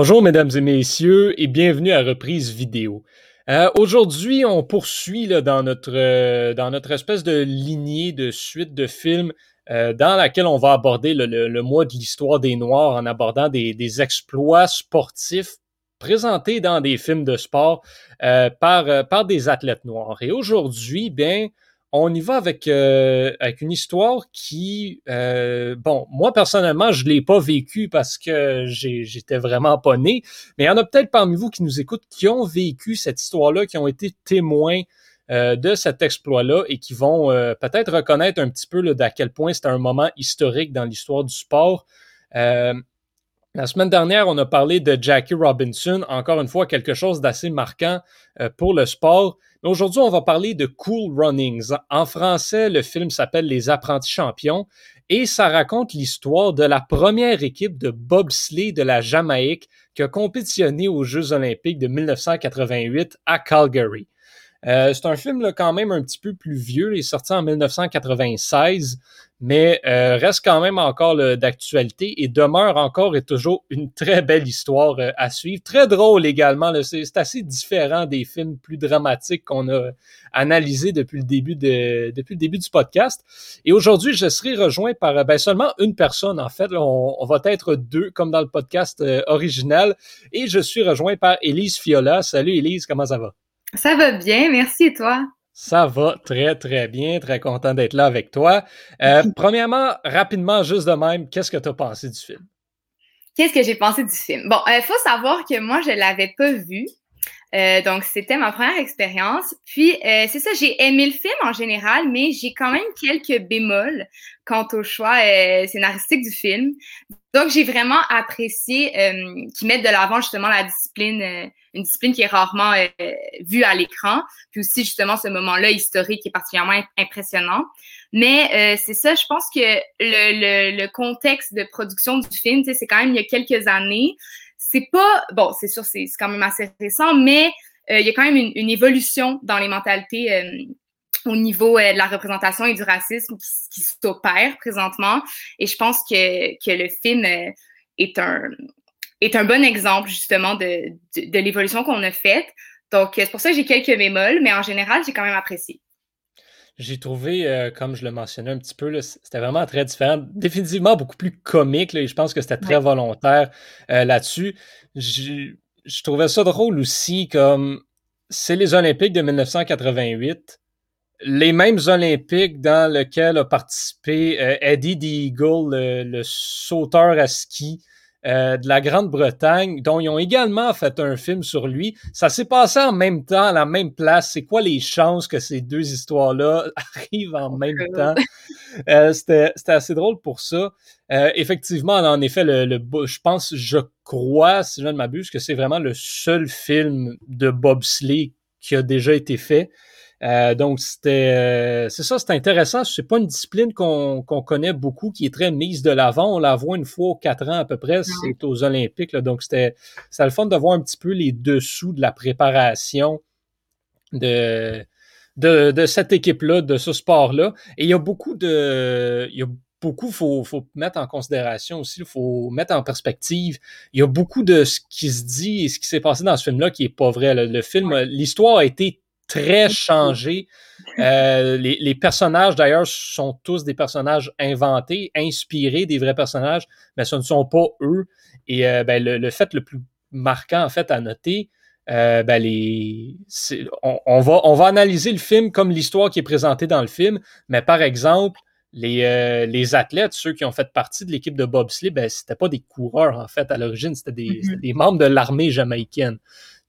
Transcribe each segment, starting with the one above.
Bonjour mesdames et messieurs et bienvenue à Reprise Vidéo. Euh, Aujourd'hui, on poursuit dans, notre, euh, dans notre espèce de lignée de suite de films euh, dans laquelle on va aborder le, le, le mois de l'histoire des Noirs en abordant des, des, exploits sportifs présentés dans des films de sport par, par des athlètes noirs. Et aujourd'hui, bien, on y va avec, euh, avec une histoire qui, euh, bon, moi personnellement, je l'ai pas vécu parce que j'étais vraiment pas né, mais il y en a peut-être parmi vous qui nous écoutent qui ont vécu cette histoire-là, qui ont été témoins euh, de cet exploit-là et qui vont peut-être reconnaître un petit peu d'à quel point c'était un moment historique dans l'histoire du sport. La semaine dernière, on a parlé de Jackie Robinson, encore une fois quelque chose d'assez marquant pour le sport. Aujourd'hui, on va parler de Cool Runnings. En français, le film s'appelle Les apprentis champions et ça raconte l'histoire de la première équipe de bobsleigh de la Jamaïque qui a compétitionné aux Jeux olympiques de 1988 à Calgary. Euh, c'est un film là, quand même un petit peu plus vieux, il est sorti en 1996, mais euh, reste quand même encore d'actualité et demeure encore et toujours une très belle histoire euh, à suivre. Très drôle également, c'est assez différent des films plus dramatiques qu'on a analysés depuis le début de depuis le début du podcast. Et aujourd'hui, je serai rejoint par ben, seulement une personne en fait. on, va être deux comme dans le podcast original et je suis rejoint par Élise Fiola. Salut Élise, comment ça va? Ça va bien, merci et toi? Ça va très, très bien. Très content d'être là avec toi. Euh, premièrement, rapidement, juste de même, qu'est-ce que tu as pensé du film? Qu'est-ce que j'ai pensé du film? Bon, il euh, faut savoir que moi, je l'avais pas vu. Euh, donc, c'était ma première expérience. Puis, euh, c'est ça, j'ai aimé le film en général, mais j'ai quand même quelques bémols quant au choix euh, scénaristique du film. Donc, j'ai vraiment apprécié euh, qu'ils mettent de l'avant justement la discipline, euh, une discipline qui est rarement vue à l'écran. Puis aussi, justement, ce moment-là historique qui est particulièrement impressionnant. Mais c'est ça, je pense que le, le, le, contexte de production du film, c'est quand même il y a quelques années c'est pas bon, c'est sûr, c'est quand même assez récent, mais euh, il y a quand même une, une évolution dans les mentalités euh, au niveau euh, de la représentation et du racisme qui, qui s'opère présentement. Et je pense que, que le film est un est un bon exemple justement de, de, de l'évolution qu'on a faite. Donc, c'est pour ça que j'ai quelques bémols, mais en général, j'ai quand même apprécié. J'ai trouvé, euh, comme je le mentionnais un petit peu, c'était vraiment très différent. Définitivement beaucoup plus comique, là, et je pense que c'était très ouais. volontaire euh, là-dessus. Je trouvais ça drôle aussi, comme c'est les Olympiques de 1988, les mêmes Olympiques dans lesquels a participé euh, Eddie the Eagle, le, le, sauteur à ski euh, de la Grande-Bretagne, dont ils ont également fait un film sur lui. Ça s'est passé en même temps, à la même place. C'est quoi les chances que ces deux histoires-là arrivent en même temps? Euh, C'était assez drôle pour ça. Effectivement, en effet, le, le, je pense, je crois, si je ne m'abuse, que c'est vraiment le seul film de bobsleigh qui a déjà été fait. Euh, donc, c'était, euh, c'est ça, c'est intéressant. C'est pas une discipline qu'on qu'on connaît beaucoup, qui est très mise de l'avant. On la voit une fois aux quatre ans à peu près, c'est aux Olympiques. Là, donc, c'était, c'était le fun de voir un petit peu les dessous de la préparation de, de, de cette équipe-là, de ce sport-là. Et il y a beaucoup de, il y a beaucoup, faut, faut mettre en considération aussi, il faut mettre en perspective. Il y a beaucoup de ce qui se dit et ce qui s'est passé dans ce film-là qui est pas vrai. Le, le film, l'histoire a été très changé. Euh, les, les, personnages, d'ailleurs, sont tous des personnages inventés, inspirés des vrais personnages, mais ce ne sont pas eux. Et euh, ben, le, le, fait le plus marquant, en fait, à noter, euh, ben, les, on, on, va, on va analyser le film comme l'histoire qui est présentée dans le film, mais par exemple, les, euh, les athlètes, ceux qui ont fait partie de l'équipe de bobsleigh, ben, c'était pas des coureurs, en fait, à l'origine, c'était des, mm -hmm. des, membres de l'armée jamaïcaine.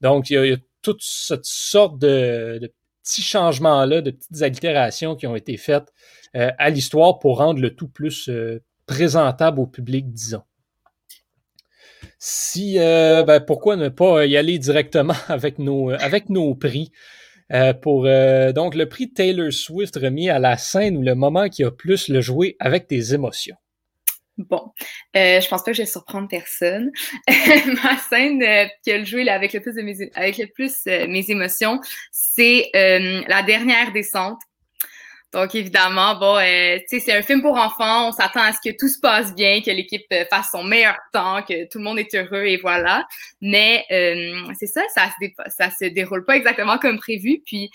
Donc, il y a, il y a toute cette sorte de, de petits changements-là, de petites allitérations qui ont été faites euh, à l'histoire pour rendre le tout plus euh, présentable au public, disons. Si, euh, ben, pourquoi ne pas y aller directement avec nos, avec nos prix? Euh, pour donc le prix Taylor Swift remis à la scène ou le moment qui a plus le joué avec tes émotions. Bon, euh, je pense pas que je vais surprendre personne. Ma scène euh, qui a le joué là, avec le plus, de mes, avec le plus euh, mes émotions, c'est euh, la dernière descente. Donc, évidemment, bon, euh, tu sais, c'est un film pour enfants. On s'attend à ce que tout se passe bien, que l'équipe fasse son meilleur temps, que tout le monde est heureux et voilà. Mais c'est ça, ça se, ça se déroule pas exactement comme prévu. Puis,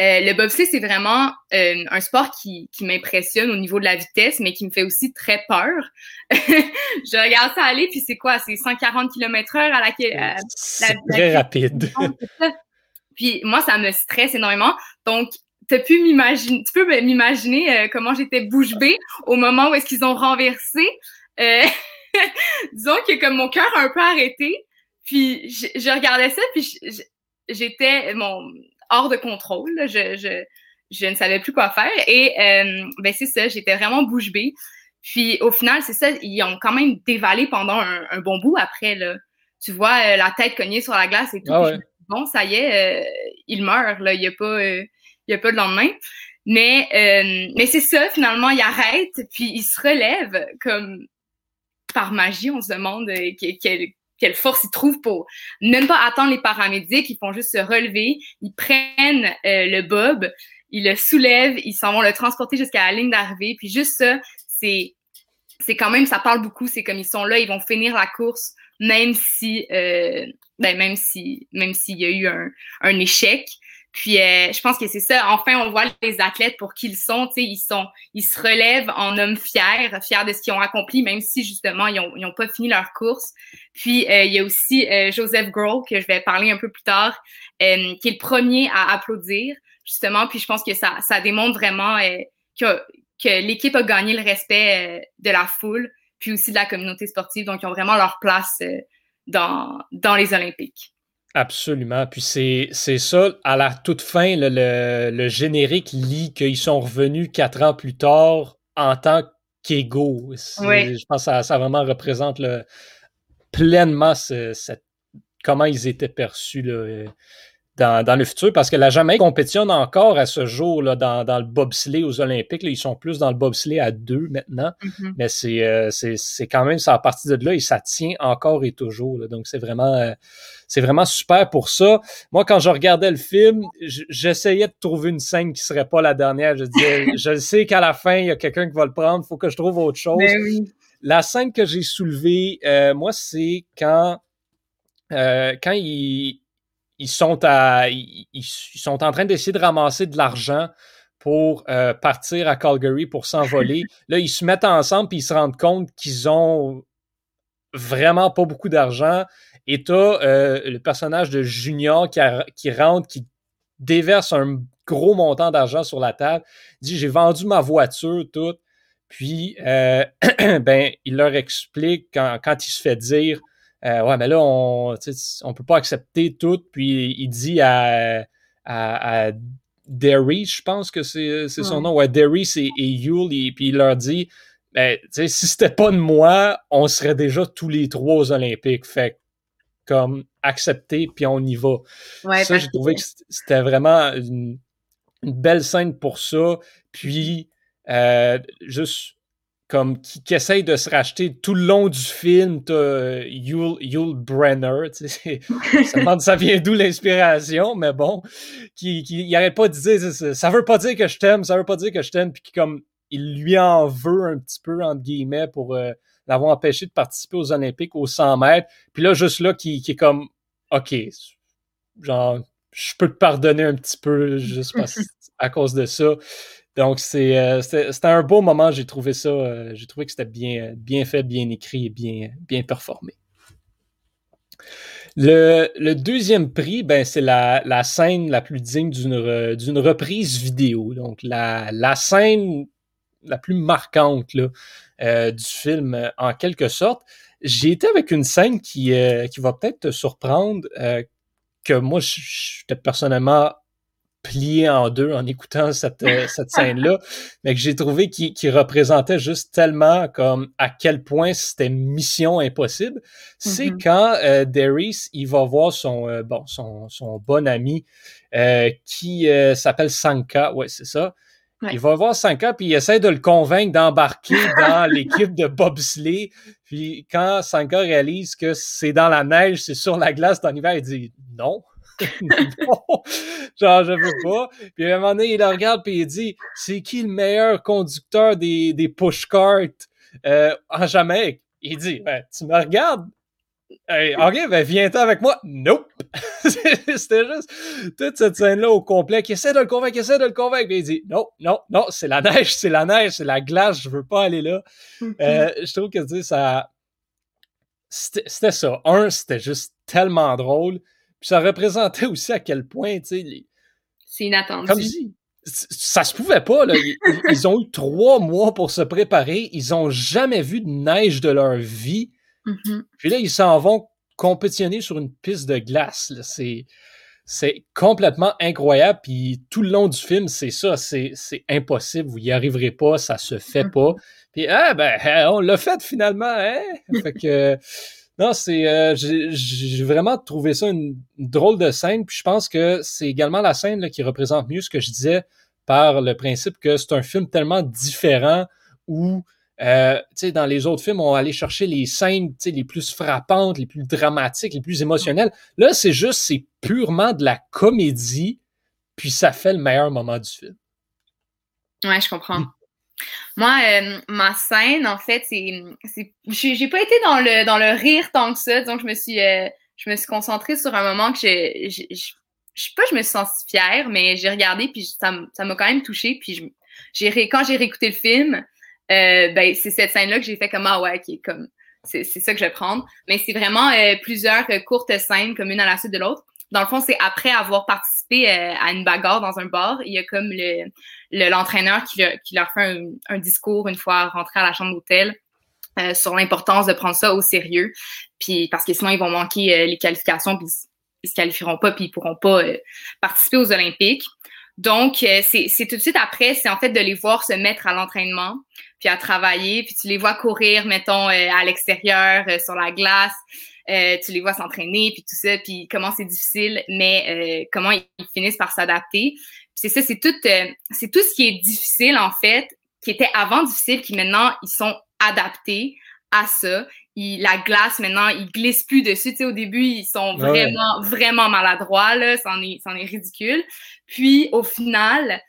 euh, le bobsleigh, c'est vraiment un sport qui, qui m'impressionne au niveau de la vitesse, mais qui me fait aussi très peur. je regarde ça aller, puis c'est quoi? C'est 140 km heure à laquelle... c'est très rapide. puis moi, ça me stresse énormément. Donc, tu pu m'imaginer, tu peux m'imaginer euh, comment j'étais bouche bée au moment où est-ce qu'ils ont renversé. Euh, disons que comme mon cœur a un peu arrêté, puis je, regardais ça, puis j'étais mon hors de contrôle. Je, je, je ne savais plus quoi faire et euh, ben c'est ça, j'étais vraiment bouche bée. Puis au final, c'est ça, ils ont quand même dévalé pendant un, bon bout après là. Tu vois la tête cognée sur la glace et tout. Ah bon, ça y est, il meurt là, il y a pas il n'y a pas de lendemain. Mais, euh, mais c'est ça, finalement, il arrête, puis il se relève comme par magie. On se demande euh, quelle, force il trouve pour même pas attendre les paramédics. Ils font juste se relever, ils prennent euh, le bob, ils le soulèvent, ils s'en vont le transporter jusqu'à la ligne d'arrivée. Puis juste ça, c'est c'est quand même, ça parle beaucoup. C'est comme ils sont là, ils vont finir la course, même si, euh, ben même si, même s'il y a eu un échec. Puis euh, je pense que c'est ça. Enfin, on voit les athlètes pour qui ils sont. Tu sais, ils sont, ils se relèvent en hommes fiers, fiers de ce qu'ils ont accompli, même si justement ils ont, ils ont pas fini leur course. Puis euh, il y a aussi euh, Joseph Grohl que je vais parler un peu plus tard, qui est le premier à applaudir justement. Puis je pense que ça, ça démontre vraiment que, que l'équipe a gagné le respect de la foule, puis aussi de la communauté sportive. Donc ils ont vraiment leur place dans dans les Olympiques. Absolument. Puis c'est, ça, à la toute fin, le, générique lit qu'ils sont revenus quatre ans plus tard en tant qu'égaux. Je pense que ça, vraiment représente le, pleinement comment ils étaient perçus. Là dans, le futur parce que la Jamaïque compétitionne encore à ce jour là, dans, dans le bobsleigh aux Olympiques. ils sont plus dans le bobsleigh à deux maintenant, mm-hmm. mais euh, c'est, c'est, quand même ça à partir de là et ça tient encore et toujours. donc c'est vraiment euh, c'est vraiment super pour ça. Moi, quand je regardais le film, j'essayais de trouver une scène qui serait pas la dernière. Je disais, je sais qu'à la fin, il y a quelqu'un qui va le prendre, faut que je trouve autre chose. Ben la scène que j'ai soulevée, euh, moi, c'est quand quand il ils sont, à, ils, sont en train d'essayer de ramasser de l'argent pour euh, partir à Calgary pour s'envoler. Là, ils se mettent ensemble puis ils se rendent compte qu'ils ont vraiment pas beaucoup d'argent. Et tu euh, le personnage de Junior qui, qui rentre, qui déverse un gros montant d'argent sur la table, dit j'ai vendu ma voiture, tout. Puis, euh, ben, il leur explique quand, quand il se fait dire euh, ouais, mais là, on ne peut pas accepter tout. Puis il dit à, à, Derry, je pense que c'est son nom, ouais, Derry et, et Yule, et, puis il leur dit ben, si c'était pas de moi, on serait déjà tous les trois aux Olympiques. Fait comme accepter, puis on y va. ça, j'ai trouvé que c'était vraiment une, belle scène pour ça. Puis, euh, juste comme qui, qui, essaye de se racheter tout le long du film. T'as euh, Yul, Yul Brenner, tu sais, ça, ça vient d'où l'inspiration, mais bon, qui, qui il arrête pas de dire ça, ça veut pas dire que je t'aime, ça veut pas dire que je t'aime, puis qui comme il lui en veut un petit peu entre guillemets pour euh, l'avoir empêché de participer aux Olympiques aux 100 mètres. Puis là juste là qui, qui est comme ok, genre je peux te pardonner un petit peu juste parce, à cause de ça. Donc, euh, c'était un beau moment. J'ai trouvé ça. Euh, j'ai trouvé que c'était bien, bien fait, bien écrit et bien, bien performé. Le, deuxième prix, ben, c'est la, la, scène la plus digne d'une reprise vidéo. Donc, la, la, scène la plus marquante là, euh, du film, en quelque sorte. J'ai été avec une scène qui, qui va peut-être te surprendre, que moi, j'étais personnellement plié en deux en écoutant cette, euh, cette scène-là, mais que j'ai trouvé qui, qui représentait juste tellement comme à quel point c'était mission impossible. C'est mm-hmm. quand euh, Darius, il va voir son, euh, bon, son, son bon ami euh, qui s'appelle Sanka, ouais, c'est ça. Il va voir Sanka, puis il essaie de le convaincre d'embarquer dans l'équipe de bobsleigh. Puis quand Sanka réalise que c'est dans la neige, c'est sur la glace, dans l'hiver, il dit non. genre, je veux pas. Puis à un moment donné, il le regarde puis il dit C'est qui le meilleur conducteur des, des pushcarts euh, en Jamaïque? Il dit ben, Tu me regardes Hey, ok, ben viens-t'en avec moi. Nope! C'était juste toute cette scène-là au complet qui essaie de le convaincre, qui essaie de le convaincre. Puis il dit non, non, non, c'est la neige, c'est la neige, c'est la glace, je veux pas aller là. Euh, je trouve que tu sais, ça. C'était ça. Un, c'était juste tellement drôle. Puis ça représentait aussi à quel point, tu sais. Les... C'est inattendu. Comme je ça se pouvait pas, là. Ils, ont eu trois mois pour se préparer. Ils ont jamais vu de neige de leur vie. Mm-hmm. Puis là, ils s'en vont compétitionner sur une piste de glace. C'est, c'est complètement incroyable. Puis tout le long du film, c'est ça. C'est, c'est impossible. Vous y arriverez pas. Ça se fait mm-hmm. pas. Puis, ah, ben, on l'a fait finalement. Hein? fait que. Non, c'est euh, j'ai vraiment trouvé ça une, drôle de scène. Puis je pense que c'est également la scène là, qui représente mieux ce que je disais par le principe que c'est un film tellement différent où euh, dans les autres films, on va aller chercher les scènes les plus frappantes, les plus dramatiques, les plus émotionnelles. Là, c'est juste, c'est purement de la comédie, puis ça fait le meilleur moment du film. Ouais, je comprends. Moi, euh, ma scène, en fait, c'est. J'ai pas été dans le, dans le rire tant que ça. Donc, je me suis, euh, je me suis concentrée sur un moment que je. Je, sais pas, je me suis sentie fière, mais j'ai regardé, puis ça m'a quand même touchée. Puis, quand j'ai réécouté le film, euh, ben, c'est cette scène-là que j'ai fait comme Ah ouais, qui est comme c'est ça que je vais prendre. Mais c'est vraiment plusieurs courtes scènes, comme une à la suite de l'autre. Dans le fond, c'est après avoir participé à une bagarre dans un bar, il y a comme le l'entraîneur qui, leur fait un, discours une fois rentré à la chambre d'hôtel sur l'importance de prendre ça au sérieux. Puis parce que sinon, ils vont manquer les qualifications, puis ils se qualifieront pas, puis ils pourront pas participer aux Olympiques. Donc, c'est tout de suite après, c'est en fait de les voir se mettre à l'entraînement puis à travailler, puis tu les vois courir, mettons, euh, à l'extérieur, euh, sur la glace, euh, tu les vois s'entraîner, puis tout ça, puis comment c'est difficile, mais comment ils, finissent par s'adapter. c'est ça, c'est tout, c'est tout ce qui est difficile, en fait, qui était avant difficile, qui maintenant, ils sont adaptés à ça. la glace, maintenant, ils glissent plus dessus. Tu sais, au début, ils sont vraiment, vraiment maladroits, là. C'en est, est ridicule. Puis, au final,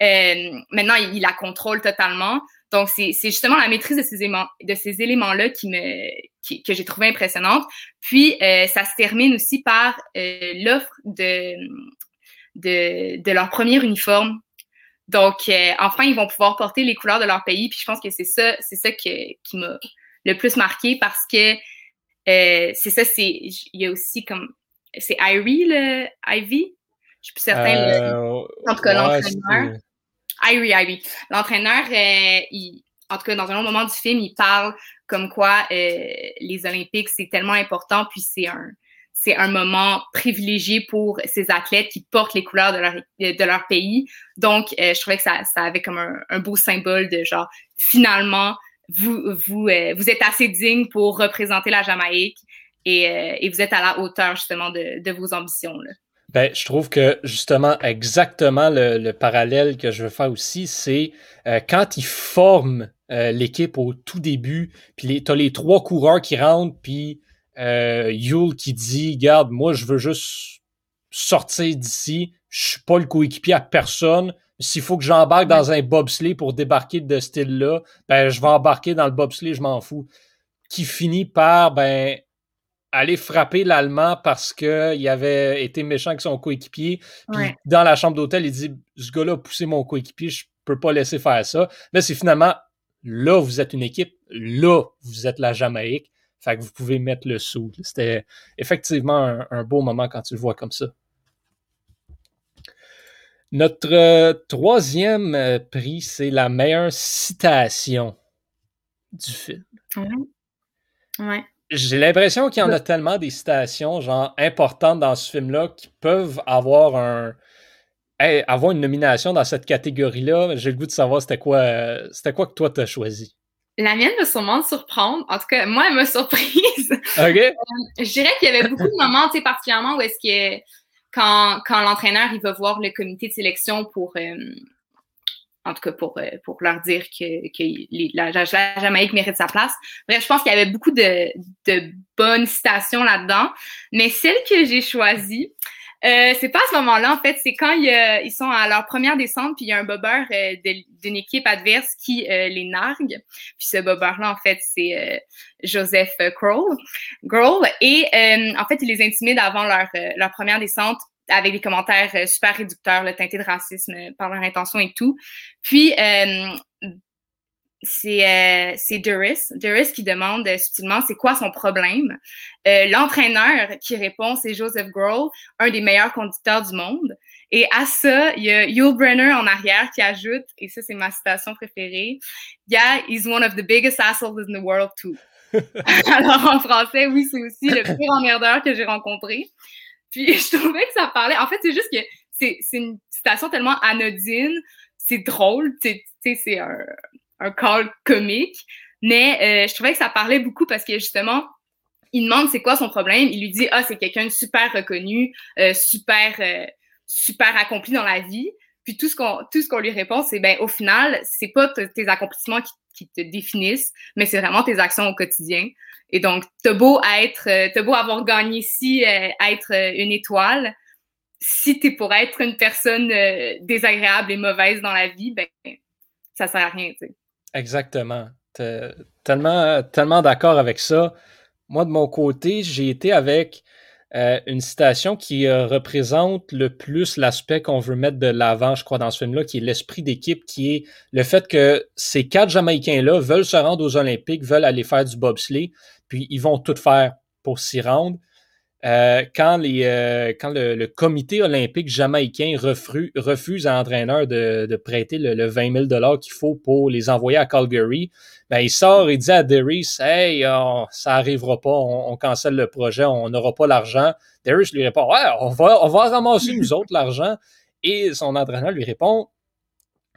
maintenant, ils il la contrôlent totalement. Donc, c'est justement la maîtrise de ces éléments, de ces éléments-là qui me, que j'ai trouvé impressionnante. Puis, euh, ça se termine aussi par euh, l'offre de, de, de, leur premier uniforme. Donc, euh, enfin, ils vont pouvoir porter les couleurs de leur pays. Puis, je pense que c'est ça, c'est ça qui m'a le plus marqué parce que c'est ça, c'est, il y a aussi comme, c'est Irie, le Ivy? Je suis plus certaine. en tout cas, l'entraîneur. Irie Ivy. L'entraîneur, euh, en tout cas, dans un autre moment du film, il parle comme quoi euh, les Olympiques, c'est tellement important, puis c'est un, c'est un moment privilégié pour ces athlètes qui portent les couleurs de leur, de leur pays. Donc, euh, je trouvais que ça, ça avait comme un, beau symbole de genre, finalement, vous, vous, vous êtes assez digne pour représenter la Jamaïque et, et vous êtes à la hauteur justement de, de vos ambitions. Là. Ben, je trouve que justement, exactement le, parallèle que je veux faire aussi, c'est euh, quand ils forment euh, l'équipe au tout début, puis tu as les trois coureurs qui rentrent, puis euh, Yule qui dit Garde, moi, je veux juste sortir d'ici, je suis pas le coéquipier à personne. S'il faut que j'embarque dans un bobsleigh pour débarquer de ce style-là, ben, je vais embarquer dans le bobsleigh, je m'en fous. Qui finit par, ben, aller frapper l'Allemand parce qu'il avait été méchant avec son coéquipier. Puis dans la chambre d'hôtel, il dit Ce gars-là a poussé mon coéquipier, je peux pas laisser faire ça. Là, c'est finalement là, vous êtes une équipe, là, vous êtes la Jamaïque. Fait que vous pouvez mettre le sou. C'était effectivement un, beau moment quand tu le vois comme ça. Notre euh, troisième euh, prix, c'est la meilleure citation du film. Ouais j'ai l'impression qu'il y en a tellement des citations genre importantes dans ce film-là qui peuvent avoir un avoir une nomination dans cette catégorie-là. J'ai le goût de savoir c'était quoi c'était quoi que toi t'as choisi. La mienne va sûrement te surprendre. En tout cas, moi, elle m'a surprise. OK. Euh, je dirais qu'il y avait beaucoup de moments, tu sais, particulièrement où est-ce que quand, quand l'entraîneur il va voir le comité de sélection pour euh, en tout cas pour, euh, pour leur dire que, que la, Jamaïque mérite sa place. Bref, je pense qu'il y avait beaucoup de, de bonnes citations là-dedans, mais celle que j'ai choisie, Euh, c'est pas à ce moment-là, en fait, c'est quand ils sont à leur première descente, puis il y a un bobeur euh, d'une équipe adverse qui euh, les nargue. Puis ce bobeur-là, en fait, c'est Joseph Kroll. Grohl. Et en fait, il les intimide avant leur, leur première descente avec des commentaires super réducteurs, le teinté de racisme par leur intention et tout. Puis, c'est euh, c'est Duris. Duris qui demande euh, subtilement c'est quoi son problème? Euh, L'entraîneur qui répond c'est Joseph Grohl, un des meilleurs conducteurs du monde. Et à ça, il y a Yul Brenner en arrière qui ajoute, et ça c'est ma citation préférée, Yeah, he's one of the biggest assholes in the world too. Alors en français, oui, c'est aussi le pire emmerdeur que j'ai rencontré. Puis je trouvais que ça parlait. En fait, c'est juste que c'est une citation tellement anodine, c'est drôle, c'est un un call comique. Mais euh, je trouvais que ça parlait beaucoup parce que justement, il demande c'est quoi son problème. Il lui dit ah c'est quelqu'un de super reconnu, euh, super euh, super accompli dans la vie. Puis tout ce qu'on tout ce qu'on lui répond c'est ben au final c'est pas tes accomplissements qui, te définissent, mais c'est vraiment tes actions au quotidien. Et donc t'as beau être t'as beau avoir gagné ici être une étoile, si t'es pour être une personne désagréable et mauvaise dans la vie, ben ça sert à rien. Tu sais. Exactement. Tellement, tellement d'accord avec ça. Moi, de mon côté, j'ai été avec euh, une citation qui euh, représente le plus l'aspect qu'on veut mettre de l'avant, je crois, dans ce film-là, qui est l'esprit d'équipe, qui est le fait que ces quatre Jamaïcains-là veulent se rendre aux Olympiques, veulent aller faire du bobsleigh, puis ils vont tout faire pour s'y rendre. Euh, quand, les, euh, quand le, comité olympique jamaïcain refuse, à l'entraîneur de, prêter le, 20 000 qu'il faut pour les envoyer à Calgary, ben, il sort et dit à Darius Hey, ça arrivera pas, on, cancelle le projet, on n'aura pas l'argent. Darius lui répond Ouais, on va, on va ramasser nous autres l'argent. Et son entraîneur lui répond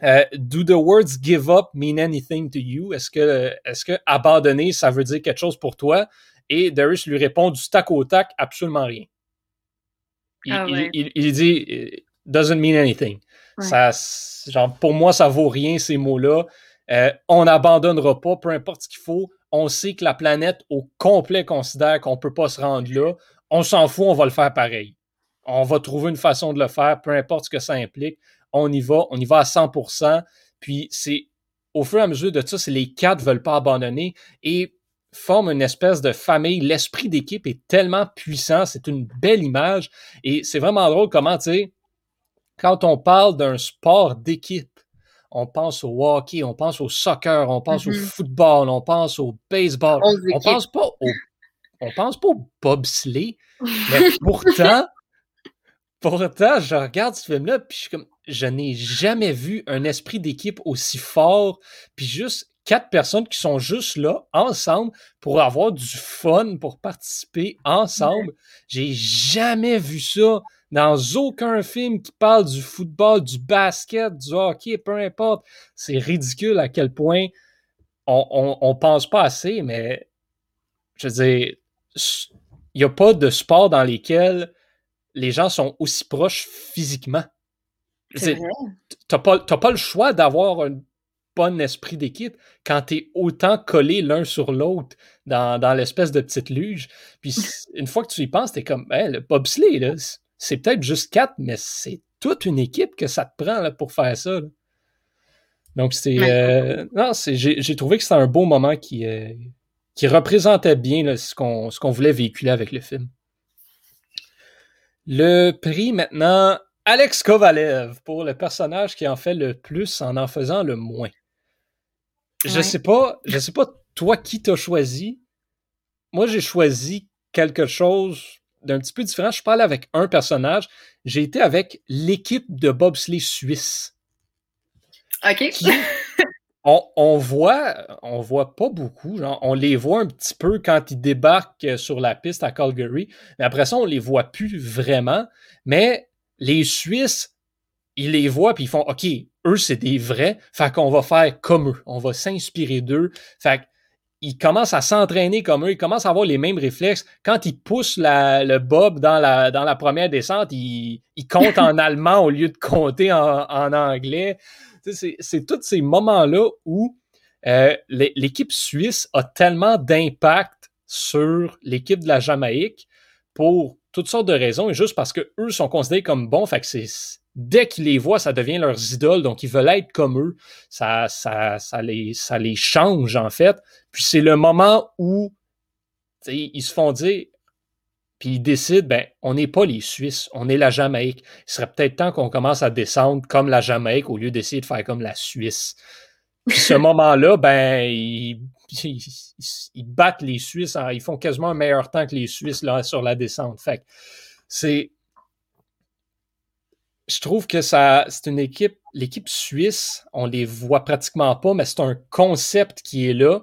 euh, Do the words give up mean anything to you? Est-ce que, est-ce que abandonner, ça veut dire quelque chose pour toi? Et Darius lui répond du tac au tac, absolument rien. Il, ah dit doesn't mean anything. Ça, genre, pour moi, ça vaut rien ces mots-là. Euh, on n'abandonnera pas, peu importe ce qu'il faut. On sait que la planète au complet considère qu'on ne peut pas se rendre là. On s'en fout, on va le faire pareil. On va trouver une façon de le faire, peu importe ce que ça implique. On y va, on y va à 100%. Puis c'est au fur et à mesure de ça, c'est les quatre ne veulent pas abandonner. Et forme une espèce de famille. L'esprit d'équipe est tellement puissant, c'est une belle image. Et c'est vraiment drôle comment, tu sais, quand on parle d'un sport d'équipe, on pense au hockey, on pense au soccer, on pense au mm-hmm. football, on pense au baseball. On pense pas au, on pense pas au bobsleigh, mais pourtant, pourtant, je regarde ce film-là, puis je, comme, je n'ai jamais vu un esprit d'équipe aussi fort, puis juste quatre personnes qui sont juste là, ensemble, pour avoir du fun, pour participer ensemble. J'ai jamais vu ça dans aucun film qui parle du football, du basket, du hockey, peu importe. C'est ridicule à quel point on, on, pense pas assez, mais je veux dire, il n'y a pas de sport dans lesquels les gens sont aussi proches physiquement. Tu n'as pas, pas, le choix d'avoir un bon esprit d'équipe quand tu es autant collé l'un sur l'autre dans, l'espèce de petite luge. Puis une fois que tu y penses, tu es comme, hey, le bobsleigh, c'est peut-être juste quatre, mais c'est toute une équipe que ça te prend là, pour faire ça. Donc, c'est. Euh, non, j'ai trouvé que c'était un beau moment qui, euh, qui représentait bien ce qu'on voulait véhiculer avec le film. Le prix maintenant, Alex Kovalev pour le personnage qui en fait le plus en en faisant le moins. Je sais pas, je sais pas toi qui t'as choisi. Moi, j'ai choisi quelque chose d'un petit peu différent. Je allé avec un personnage. J'ai été avec l'équipe de bobsleigh suisse. OK. on, voit, on voit pas beaucoup. on les voit un petit peu quand ils débarquent sur la piste à Calgary. Mais après ça, on les voit plus vraiment. Mais les Suisses, ils les voient puis ils font OK, eux, c'est des vrais. Fait qu'on va faire comme eux. On va s'inspirer d'eux. Fait qu'ils commencent à s'entraîner comme eux. Ils commencent à avoir les mêmes réflexes. Quand ils poussent le bob dans la, dans la première descente, ils, comptent en allemand au lieu de compter en, anglais. C'est tous ces moments-là où euh, l'équipe suisse a tellement d'impact sur l'équipe de la Jamaïque pour toutes sortes de raisons, et juste parce que eux sont considérés comme bons, fait que c'est dès qu'ils les voient, ça devient leurs idoles, donc ils veulent être comme eux. Ça, ça, ça, les, ça les change, en fait. Puis c'est le moment où ils se font dire, puis ils décident, ben, on n'est pas les Suisses, on est la Jamaïque. Il serait peut-être temps qu'on commence à descendre comme la Jamaïque au lieu d'essayer de faire comme la Suisse. Puis ce moment-là, ben, ils, battent les Suisses, ils font quasiment un meilleur temps que les Suisses là, sur la descente. Fait c'est. Je trouve que ça, c'est une équipe, l'équipe suisse, on les voit pratiquement pas, mais c'est un concept qui est là,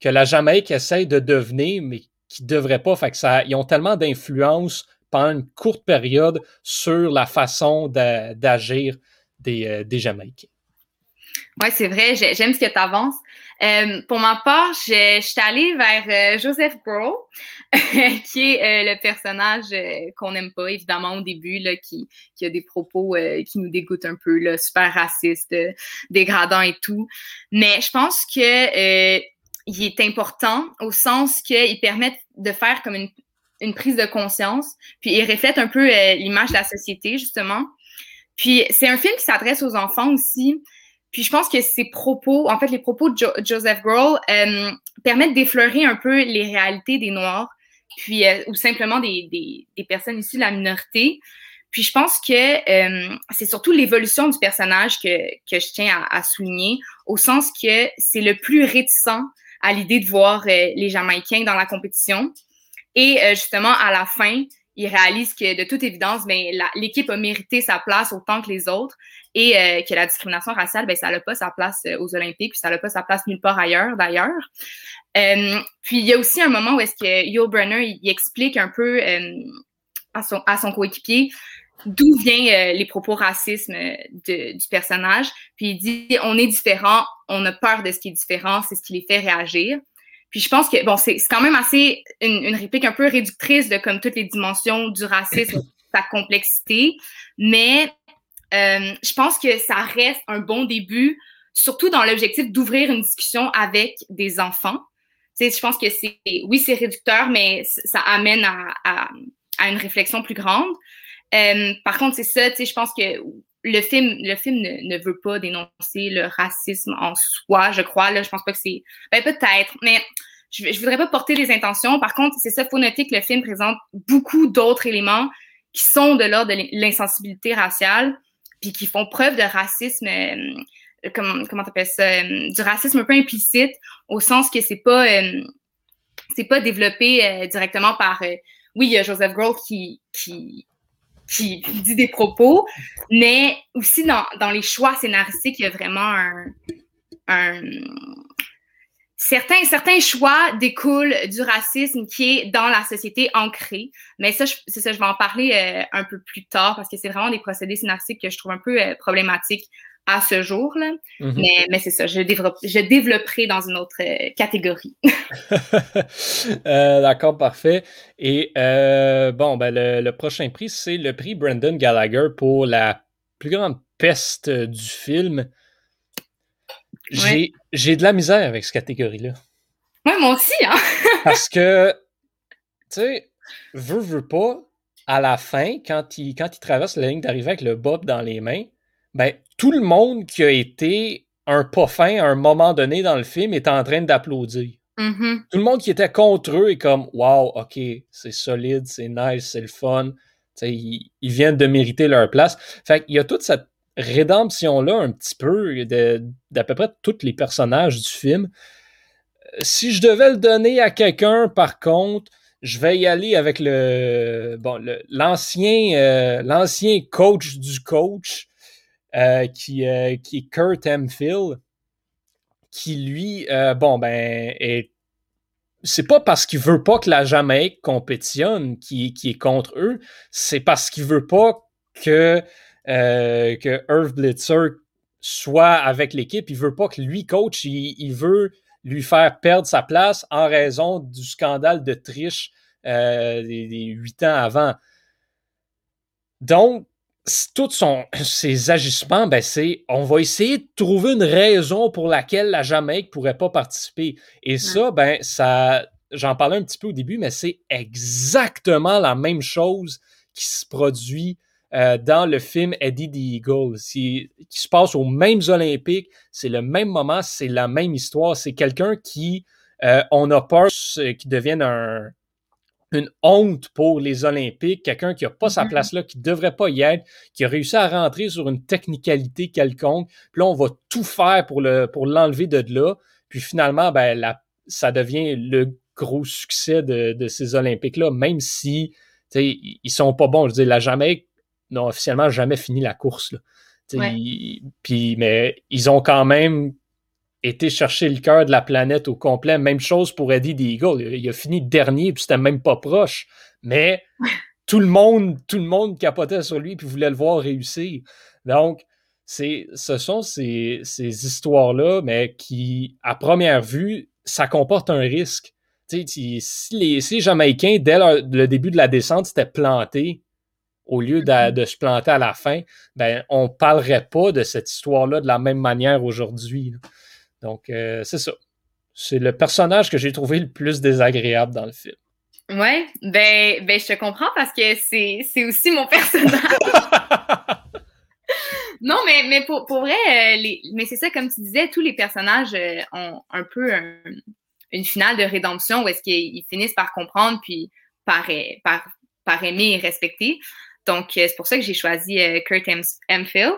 que la Jamaïque essaye de devenir, mais qui devrait pas. Fait que ça, ils ont tellement d'influence pendant une courte période sur la façon d'agir des, euh, des Jamaïcains. Oui, c'est vrai, j'aime ce que tu avances. Euh, pour ma part, je, suis allée vers euh, Joseph Grohl, qui est le personnage qu'on n'aime pas, évidemment, au début, là, qui, a des propos qui nous dégoûtent un peu, là, super racistes, dégradants et tout. Mais je pense que il est important au sens qu'il permet de faire comme une, une, prise de conscience, puis il reflète un peu euh, l'image de la société, justement. Puis c'est un film qui s'adresse aux enfants aussi. Puis je pense que ses propos, en fait, les propos de Joseph Grohl euh, permettent d'effleurer un peu les réalités des Noirs, puis euh, ou simplement des, des, des, personnes issues de la minorité. Puis je pense que c'est surtout l'évolution du personnage que, que je tiens à, à souligner, au sens que c'est le plus réticent à l'idée de voir euh, les Jamaïcains dans la compétition. Et euh, justement, à la fin, il réalise que de toute évidence, ben, l'équipe a mérité sa place autant que les autres et euh, que la discrimination raciale, ben, ça n'a pas sa place aux Olympiques, puis ça n'a pas sa place nulle part ailleurs, d'ailleurs. puis il y a aussi un moment où est-ce que Yul Brenner il, explique un peu à son, à son coéquipier d'où viennent euh, les propos racistes euh, du personnage. Puis il dit on est différent, on a peur de ce qui est différent, c'est ce qui les fait réagir. Puis je pense que bon, c'est quand même assez une, une, réplique un peu réductrice de comme toutes les dimensions du racisme, sa complexité, mais euh, je pense que ça reste un bon début, surtout dans l'objectif d'ouvrir une discussion avec des enfants. Tu je pense que c'est oui, c'est réducteur, mais ça amène à, une réflexion plus grande. Euh, par contre, c'est ça, tu sais, je pense que le film, le film ne, veut pas dénoncer le racisme en soi, je crois. Là, je pense pas que c'est. Ben, peut-être, mais je, je voudrais pas porter des intentions. Par contre, c'est ça, faut noter que le film présente beaucoup d'autres éléments qui sont de l'ordre de l'insensibilité raciale, puis qui font preuve de racisme. Euh, comment comment t'appelles ça euh, du racisme un peu implicite au sens que c'est pas c'est pas développé directement par oui il y a Joseph Grohl qui qui qui, dit des propos, mais aussi dans, dans, les choix scénaristiques, il y a vraiment un, un certains, certains choix découlent du racisme qui est dans la société ancrée. Mais ça, c'est ça, je vais en parler euh, un peu plus tard parce que c'est vraiment des procédés scénaristiques que je trouve un peu euh, problématiques à ce jour. Là. Mm-hmm. Mais, mais c'est ça, je, développe, je développerai dans une autre euh, catégorie. euh, D'accord, parfait. Et bon, ben, le, le, prochain prix, c'est le prix Brendan Gallagher pour la plus grande peste du film. J'ai ouais. De la misère avec cette catégorie-là. Oui, moi aussi. Hein? Parce que, tu sais, veut, veut pas, à la fin, quand il, quand il traverse la ligne d'arrivée avec le bob dans les mains, ben, tout le monde qui a été un pas fin à un moment donné dans le film est en train d'applaudir. Mm-hmm. Tout le monde qui était contre eux est comme Wow, ok, c'est solide, c'est nice, c'est le fun. Ils, ils, viennent de mériter leur place. Fait qu'il y a toute cette rédemption-là, un petit peu, d'à peu près tous les personnages du film. Si je devais le donner à quelqu'un, par contre, je vais y aller avec euh, l'ancien coach du coach euh, qui, euh, qui est Kurt Hemphill, qui lui, bon, ben, est c'est pas parce qu'il veut pas que la Jamaïque compétitionne qui, qui est contre eux, c'est parce qu'il veut pas que, euh, que Irv Blitzer soit avec l'équipe. Il veut pas que lui coach, il, il, veut lui faire perdre sa place en raison du scandale de triche euh, des huit ans avant. Donc, tous ses agissements, ben c'est on va essayer de trouver une raison pour laquelle la Jamaïque pourrait pas participer. Et ça, ben ça, j'en parlais un petit peu au début, mais c'est exactement la même chose qui se produit euh, dans le film Eddie the Eagle, qui se passe aux mêmes Olympiques. C'est le même moment, c'est la même histoire. C'est quelqu'un qui, euh, on a peur qui devienne un, une honte pour les Olympiques, quelqu'un qui n'a pas sa mm-hmm. place là, qui ne devrait pas y être, qui a réussi à rentrer sur une technicalité quelconque. Puis là, on va tout faire pour le pour l'enlever de là. Puis finalement, ben, la, ça devient le gros succès de, de ces Olympiques-là, même si ils sont pas bons. Je veux dire, la Jamaïque n'ont officiellement jamais fini la course. Là. Puis, mais ils ont quand même été chercher le cœur de la planète au complet. Même chose pour Eddie the Eagle. Il a fini dernier, puis c'était même pas proche. Mais tout le monde, tout le monde capotait sur lui puis voulait le voir réussir. Donc, c'est, ce sont ces, ces histoires-là, mais qui, à première vue, ça comporte un risque. Si les, si les Jamaïcains, dès le début de la descente, s'étaient plantés au lieu mm-hmm. de, se planter à la fin, ben, on ne parlerait pas de cette histoire-là de la même manière aujourd'hui. Donc, euh, c'est ça. C'est le personnage que j'ai trouvé le plus désagréable dans le film. Ouais, ben, ben je te comprends parce que c'est aussi mon personnage. non, mais, mais pour, pour vrai, euh, mais c'est ça, comme tu disais, tous les personnages euh, ont un peu une finale de rédemption où est-ce qu'ils finissent par comprendre puis par, par, par aimer et respecter. Donc, euh, c'est pour ça que j'ai choisi euh, Kurt Hemphill.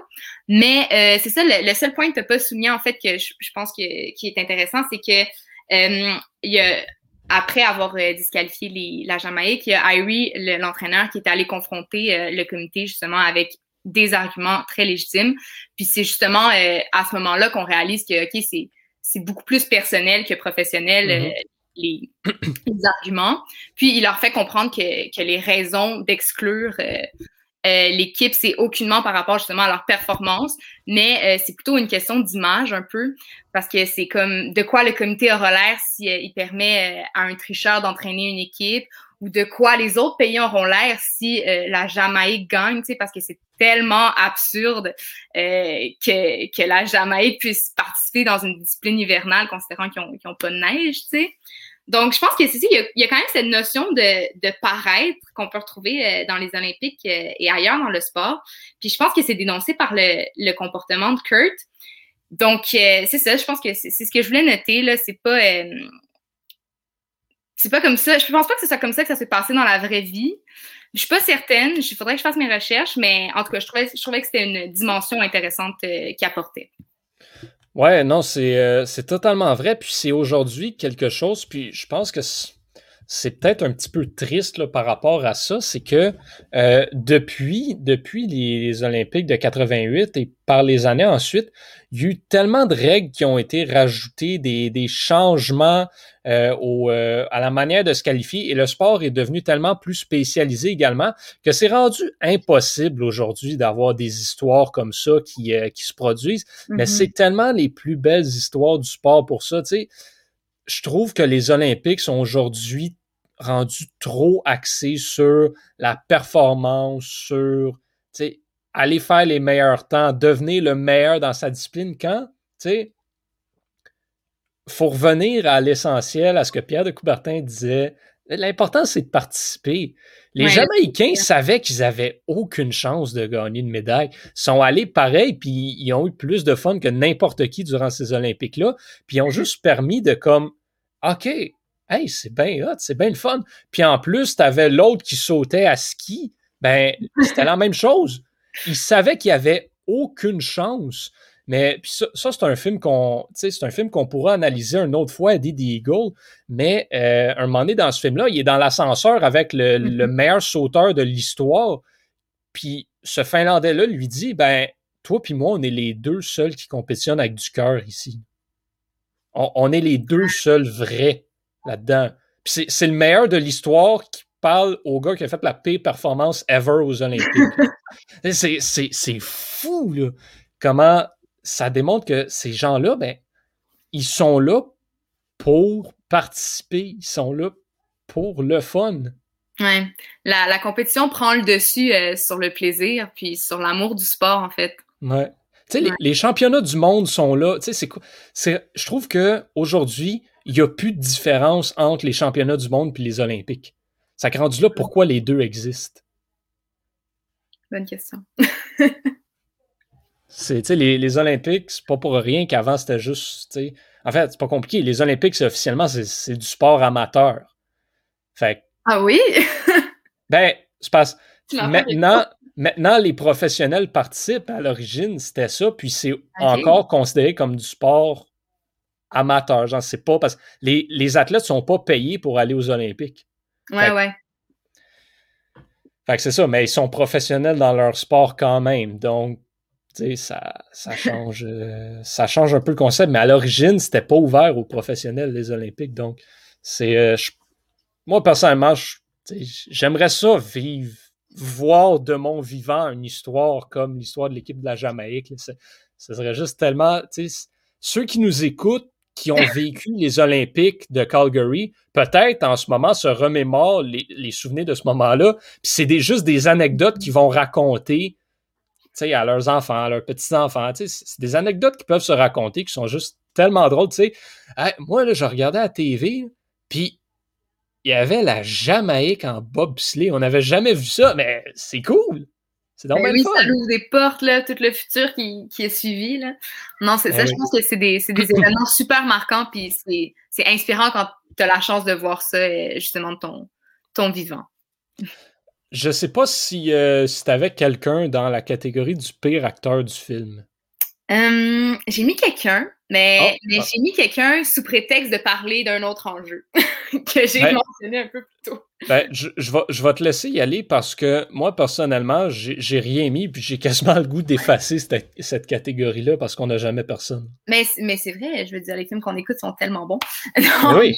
Mais euh, c'est ça, le, seul point que tu n'as pas souligné, en fait, que je, pense que, qui est intéressant, c'est que il y a, après avoir disqualifié les, la Jamaïque, il y a Irie, l'entraîneur, qui est allé confronter le comité justement avec des arguments très légitimes. Puis c'est justement à ce moment-là qu'on réalise que, OK, c'est c'est beaucoup plus personnel que professionnel. Mm-hmm les, arguments. Puis il leur fait comprendre que, que les raisons d'exclure euh, euh, l'équipe, c'est aucunement par rapport justement à leur performance, mais euh, c'est plutôt une question d'image un peu, parce que c'est comme de quoi le comité aura l'air s'il il permet à un tricheur d'entraîner une équipe, ou de quoi les autres pays auront l'air si la Jamaïque gagne, parce que c'est tellement absurde que, la Jamaïque puisse participer dans une discipline hivernale, considérant qu'ils n'ont pas de neige. Donc, je pense que c'est il, y, a, quand même cette notion de, paraître qu'on peut retrouver euh, dans les Olympiques euh, et ailleurs dans le sport. Puis je pense que c'est dénoncé par le, comportement de Kurt. Donc, euh, c'est ça, je pense que c'est ce que je voulais noter. Là, c'est pas. c'est pas comme ça. Je pense pas que ce soit comme ça que ça s'est passé dans la vraie vie. Je suis pas certaine. Il faudrait que je fasse mes recherches, mais en tout cas, je trouvais, je trouvais que c'était une dimension intéressante qui apportait. Ouais, non, c'est euh, c'est totalement vrai. Puis c'est aujourd'hui quelque chose, puis je pense que c'est peut-être un petit peu triste là, par rapport à ça, c'est que euh, depuis, depuis les, Olympiques de 88 et par les années ensuite, il y a eu tellement de règles qui ont été rajoutées, des, des changements euh, au, euh, à la manière de se qualifier et le sport est devenu tellement plus spécialisé également que c'est rendu impossible aujourd'hui d'avoir des histoires comme ça qui, qui se produisent. Mais mm-hmm. c'est tellement les plus belles histoires du sport pour ça. Tu sais, je trouve que les Olympiques sont aujourd'hui rendus trop axés sur la performance, sur aller faire les meilleurs temps, devenir le meilleur dans sa discipline quand, tu sais, faut revenir à l'essentiel, à ce que Pierre de Coubertin disait. L'important, c'est de participer. Les Jamaïcains savaient qu'ils avaient aucune chance de gagner une médaille. Ils sont allés pareil, puis ils ont eu plus de fun que n'importe qui durant ces Olympiques-là. Puis ils ont juste permis de comme OK, hey, c'est bien hot, c'est bien le fun. Puis en plus, tu avais l'autre qui sautait à ski. Ben, c'était la même chose. Ils savaient qu'il n'y avait aucune chance. Mais ça, c'est un film qu'on, c'est un film qu'on pourra analyser une autre fois, Eddie Eagle. Mais euh, un moment donné dans ce film-là, il est dans l'ascenseur avec le, le, meilleur sauteur de l'histoire. Puis ce Finlandais-là lui dit, ben toi puis moi, on est les deux seuls qui compétitionnent avec du cœur ici on, est les deux seuls vrais là-dedans. c'est le meilleur de l'histoire qui parle au gars qui a fait la pire performance ever aux Olympiques. c'est fou, là. Comment ça démontre que ces gens-là, ben, ils sont là pour participer, ils sont là pour le fun. Ouais. La, compétition prend le dessus euh, sur le plaisir, puis sur l'amour du sport, en fait. Ouais. Tu sais, les, championnats du monde sont là. Tu sais, c'est Je trouve que aujourd'hui, il n'y a plus de différence entre les championnats du monde et les Olympiques. Ça a rendu là pourquoi les deux existent? Bonne question. c'est, les, les Olympiques, c'est pas pour rien qu'avant c'était juste. En fait, c'est pas compliqué. Les Olympiques, officiellement, c'est, du sport amateur. Fait Ah oui? ben, c'est parce maintenant, maintenant, les professionnels participent. À l'origine, c'était ça, puis c'est encore considéré comme du sport amateur. Genre, c'est pas parce que les, les athlètes sont pas payés pour aller aux Olympiques. Ouais, ouais. Fait que c'est ça, mais ils sont professionnels dans leur sport quand même. Donc, ça, ça, change, euh, ça change un peu le concept. Mais à l'origine, c'était pas ouvert aux professionnels, les Olympiques. Donc, c'est. Euh, moi, personnellement, j'aimerais ça vivre, voir de mon vivant une histoire comme l'histoire de l'équipe de la Jamaïque. Ce serait juste tellement. Ceux qui nous écoutent, qui ont vécu les Olympiques de Calgary, peut-être en ce moment se remémorent les, souvenirs de ce moment-là. C'est juste des anecdotes qu'ils vont raconter à leurs enfants, à leurs petits-enfants. C'est des anecdotes qui peuvent se raconter qui sont juste tellement drôles. moi, là, je regardais à la TV, puis il y avait la Jamaïque en bobsleigh. On n'avait jamais vu ça, mais c'est cool. C'est ben oui, ça ouvre des portes, là, tout le futur qui, est suivi. Là. Non, c'est ben ça, je pense que c'est des, des événements super marquants, puis c'est inspirant quand tu as la chance de voir ça, euh, justement, de ton, ton vivant. Je sais pas si, euh, si tu avais quelqu'un dans la catégorie du pire acteur du film. Hum, j'ai mis quelqu'un, mais, oh, mais ah. j'ai mis quelqu'un sous prétexte de parler d'un autre enjeu que j'ai ben mentionné un peu plus tôt. Ben, je, je, vais, je, vais, te laisser y aller parce que moi, personnellement, j'ai rien mis puis j'ai quasiment le goût d'effacer cette, cette catégorie-là parce qu'on n'a jamais personne. Mais, mais c'est vrai, je veux dire, les films qu'on écoute sont tellement bons. oui.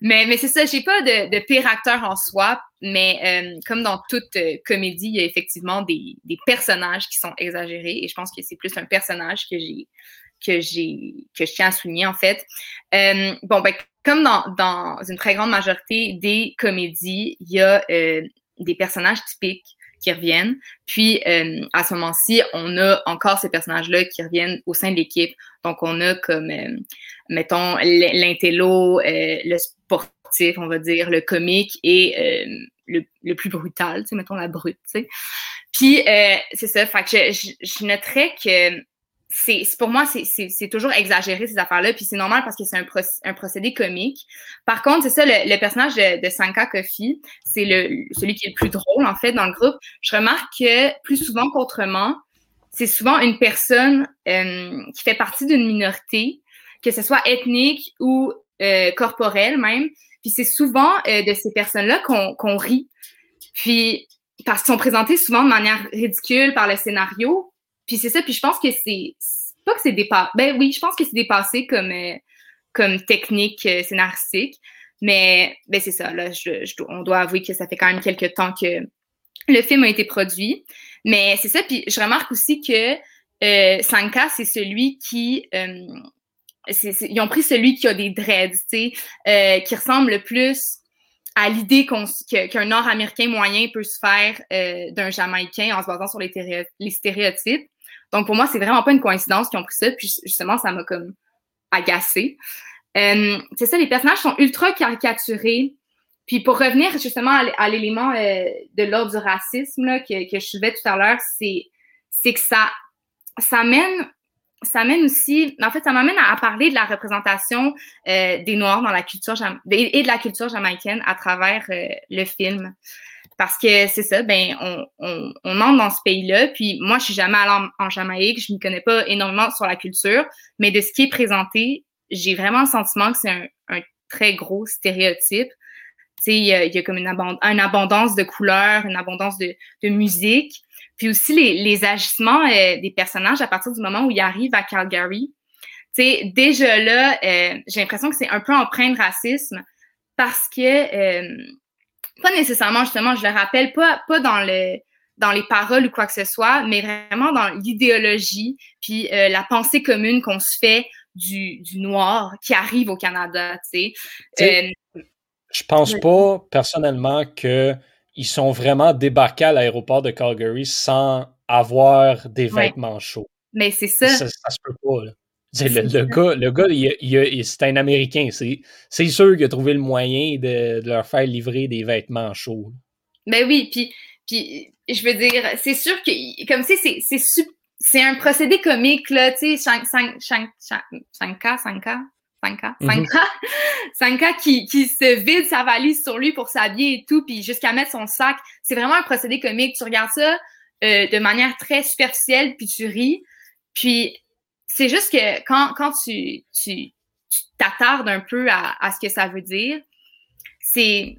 Mais, mais c'est ça, j'ai pas de, de, pire acteur en soi, mais euh, comme dans toute euh, comédie, il y a effectivement des, des, personnages qui sont exagérés et je pense que c'est plus un personnage que j'ai que j'ai que je tiens à souligner en fait. Euh, bon ben comme dans, dans une très grande majorité des comédies, il y a euh, des personnages typiques qui reviennent. Puis euh, à ce moment-ci, on a encore ces personnages-là qui reviennent au sein de l'équipe. Donc on a comme mettons l'intello, le sportif, on va dire, le comique et le, le, plus brutal, tu sais, mettons la brute, tu sais. Puis c'est ça, fait que je, je noterais que c'est pour moi c'est toujours exagéré ces affaires-là puis c'est normal parce que c'est un, un, procédé comique. Par contre, c'est ça le, personnage de, de Sanka Kofi, c'est le celui qui est le plus drôle en fait dans le groupe. Je remarque que plus souvent qu'autrement, c'est souvent une personne euh, qui fait partie d'une minorité, que ce soit ethnique ou euh, corporelle même. Puis c'est souvent euh, de ces personnes-là qu'on rit. Puis parce qu'ils sont présentés souvent de manière ridicule par le scénario, puis c'est ça, puis je pense que c'est pas que c'est dépassé. Ben oui, je pense que c'est dépassé comme, euh, comme technique euh, scénaristique. Mais ben c'est ça, là, je, on doit avouer que ça fait quand même quelques temps que le film a été produit. Mais c'est ça, puis je remarque aussi que euh, Sanka, c'est celui qui. Euh, ils ont pris celui qui a des dreads, tu sais, qui ressemble le plus à l'idée qu'un Nord-Américain moyen peut se faire d'un Jamaïcain en se basant sur les stéréotypes. Donc, pour moi, c'est vraiment pas une coïncidence qu'ils ont pris ça. Puis, justement, ça m'a comme agacé. Euh, c'est ça, les personnages sont ultra caricaturés. Puis, pour revenir justement à, l'élément euh, de l'ordre du racisme là, que, que je suivais tout à l'heure, c'est, c'est que ça, ça mène ça mène aussi, en fait, ça m'amène à, parler de la représentation euh, des Noirs dans la culture et de la culture jamaïcaine à travers le film. Parce que c'est ça, ben, on, on, on, entre dans ce pays-là. Puis moi, je suis jamais allée en, Jamaïque, je ne connais pas énormément sur la culture, mais de ce qui est présenté, j'ai vraiment le sentiment que c'est un, un, très gros stéréotype. Tu sais, il y a, y a comme une, une, abondance de couleurs, une abondance de, de musique. Puis aussi les, les agissements euh, des personnages à partir du moment où ils arrivent à Calgary. Tu sais, déjà là, euh, j'ai l'impression que c'est un peu empreint de racisme parce que euh, pas nécessairement justement, je le rappelle, pas, pas dans le dans les paroles ou quoi que ce soit, mais vraiment dans l'idéologie, puis euh, la pensée commune qu'on se fait du, du, noir qui arrive au Canada, tu sais. Euh, je pense pas personnellement que ils sont vraiment débarqués à l'aéroport de Calgary sans avoir des vêtements chauds. Mais c'est ça. ça. ça. se peut pas. Là. Le, gars, le gars il, c'est un Américain. C'est sûr qu'il a trouvé le moyen de, leur faire livrer des vêtements chauds. Ben oui, puis, puis je veux dire, c'est sûr que, comme c'est c'est un procédé comique, là, tu sais, 5K, 5K, 5K, 5K, 5K qui, qui se vide sa valise sur lui pour s'habiller et tout, puis jusqu'à mettre son sac. C'est vraiment un procédé comique. Tu regardes ça euh, de manière très superficielle, puis tu ris. Puis c'est juste que quand, quand tu, tu, t'attardes un peu à, à, ce que ça veut dire, c'est,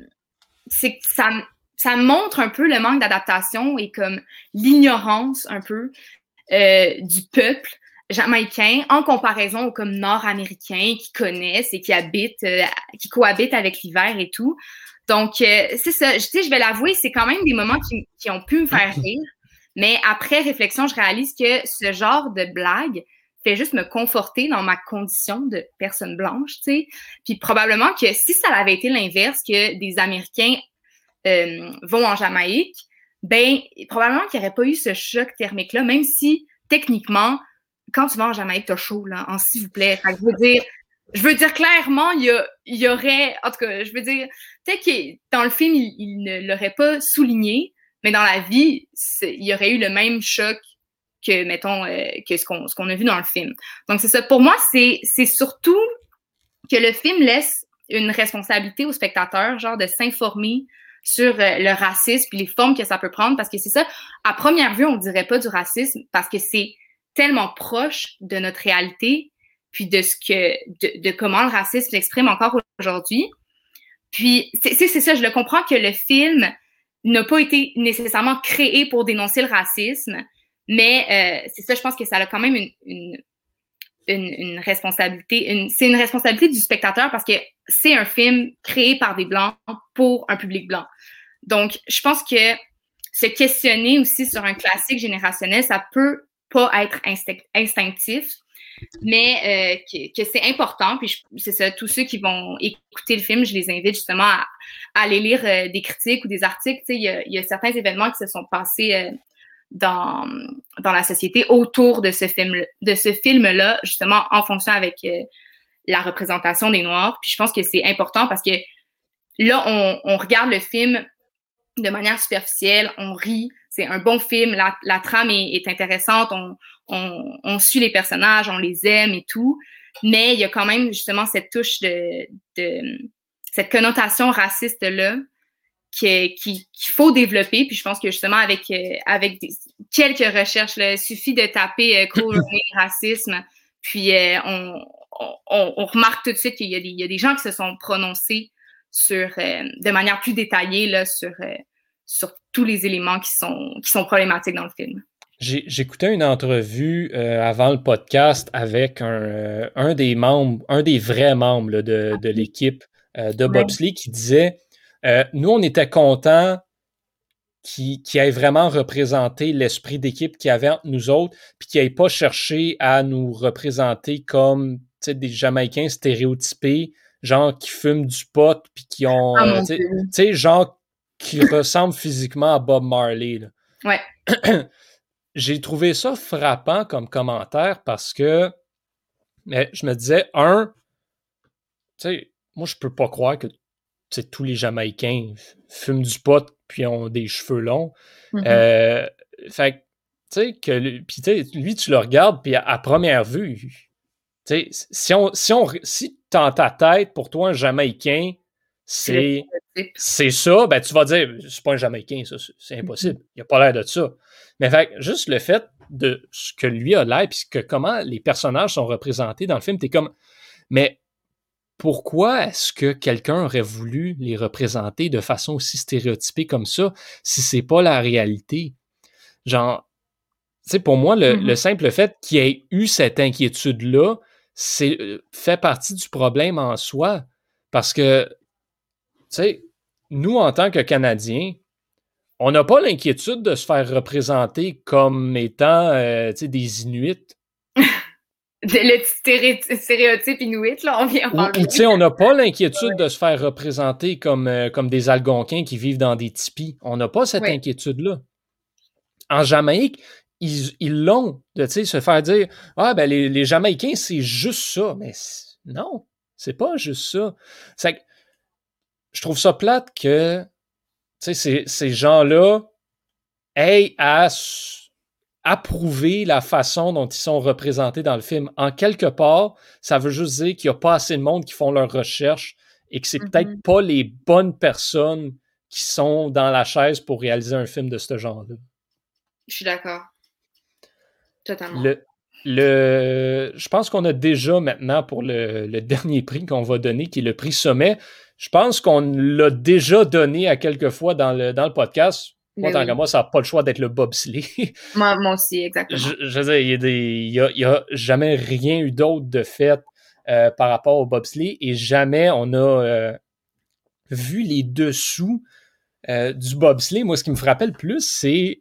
c'est ça, ça montre un peu le manque d'adaptation et comme l'ignorance un peu euh, du peuple jamaïcain en comparaison aux comme nord-américains qui connaissent et qui habitent, euh, qui cohabitent avec l'hiver et tout. Donc, euh, c'est ça. Je, je vais l'avouer, c'est quand même des moments qui, qui, ont pu me faire rire. Mais après réflexion, je réalise que ce genre de blague fait juste me conforter dans ma condition de personne blanche, tu sais. Puis probablement que si ça avait été l'inverse, que des Américains euh, vont en Jamaïque, ben probablement qu'il n'y aurait pas eu ce choc thermique-là, même si techniquement, quand tu vas en Jamaïque, t'as chaud, là, en s'il vous plaît. je veux dire, je veux dire clairement, il y, y aurait, en tout cas, je veux dire, peut-être que dans le film, il ne l'aurait pas souligné, mais dans la vie, il y aurait eu le même choc que, mettons, euh, que ce qu'on ce a vu dans le film. Donc, c'est ça. Pour moi, c'est surtout que le film laisse une responsabilité au spectateur, genre de s'informer sur euh, le racisme et les formes que ça peut prendre, parce que c'est ça, à première vue, on dirait pas du racisme, parce que c'est tellement proche de notre réalité, puis de ce que, de, comment le racisme s'exprime encore aujourd'hui. Puis, c'est ça, je le comprends que le film n'a pas été nécessairement créé pour dénoncer le racisme, mais euh, c'est ça, je pense que ça a quand même une, une, une, responsabilité. c'est une responsabilité du spectateur parce que c'est un film créé par des Blancs pour un public blanc. Donc, je pense que se questionner aussi sur un classique générationnel, ça peut pas être instinctif, mais euh, que, c'est important. Puis c'est ça, tous ceux qui vont écouter le film, je les invite justement à, aller lire euh, des critiques ou des articles. Il y, a, y, a, certains événements qui se sont passés euh, dans, dans la société autour de ce film de ce film-là, justement en fonction avec la représentation des Noirs. Puis je pense que c'est important parce que là, on, on regarde le film de manière superficielle, on rit, c'est un bon film, la, la trame est, est intéressante, on, on, on, suit les personnages, on les aime et tout, mais il y a quand même justement cette touche de, de cette connotation raciste là qu'il qui, faut développer. Puis je pense que justement avec euh, avec quelques recherches, là, il suffit de taper euh, racisme, puis euh, on, on, on, remarque tout de suite qu'il y, y, a des gens qui se sont prononcés sur euh, de manière plus détaillée là, sur sur tous les éléments qui sont qui sont problématiques dans le film. J'écoutais une entrevue euh, avant le podcast avec un, euh, un, des membres, un des vrais membres de, de ah l'équipe euh, de bobsleigh qui disait Nous, on était contents qui, qui ait vraiment représenté l'esprit d'équipe qu'il y avait entre nous autres, puis qui n'ait pas cherché à nous représenter comme des Jamaïcains stéréotypés, genre qui fument du pot, puis qui ont. Ah, tu sais, genre qui ressemblent physiquement à Bob Marley. Là. Ouais. j'ai trouvé ça frappant comme commentaire parce que mais je me disais, un, tu sais, moi, je peux pas croire que tous les Jamaïcains fument du pot puis ont des cheveux longs. Mm-hmm. Euh, fait tu sais, que lui, tu le regardes, puis à, première vue, tu sais, si on, si on, si dans ta tête, pour toi, un Jamaïcain, c'est c'est ça, ben tu vas dire, c'est pas un Jamaïcain, ça, c'est impossible. Il a pas l'air de ça. Mais fait, juste le fait de ce que lui a l'air, puis que comment les personnages sont représentés dans le film, t'es comme, mais pourquoi est-ce que quelqu'un aurait voulu les représenter de façon aussi stéréotypée comme ça si c'est pas la réalité? Genre, tu sais, pour moi, le, le simple fait qu'il ait eu cette inquiétude-là, c'est euh, fait partie du problème en soi. Parce que sais, nous, en tant que Canadiens, on n'a pas l'inquiétude de se faire représenter comme étant euh, des Inuits. le stéréotype inuit, là, on vient en parler. on n'a pas l'inquiétude de se faire représenter comme, euh, comme des Algonquins qui vivent dans des tipis. On n'a pas cette inquiétude-là. En Jamaïque, ils l'ont, de se faire dire Ah, ben les, les Jamaïcains, c'est juste ça. Mais non, c'est pas juste ça. C'est je trouve ça plate que ces, ces gens-là aient à approuver la façon dont ils sont représentés dans le film. En quelque part, ça veut juste dire qu'il n'y a pas assez de monde qui font leurs recherches et que c'est peut-être mm-hmm. pas les bonnes personnes qui sont dans la chaise pour réaliser un film de ce genre-là. Je suis d'accord. Totalement. Le, je pense qu'on a déjà maintenant pour le, dernier prix qu'on va donner, qui est le prix sommet. Je pense qu'on l'a déjà donné à quelques fois dans le, dans le podcast. Moi, tant que moi, ça n'a pas le choix d'être le bobsleigh. moi, moi aussi, exactement. Je, veux dire, il n'y a, jamais rien eu d'autre de fait euh, par rapport au bobsleigh et jamais on a euh, vu les dessous euh, du bobsleigh. Moi, ce qui me frappait le plus, c'est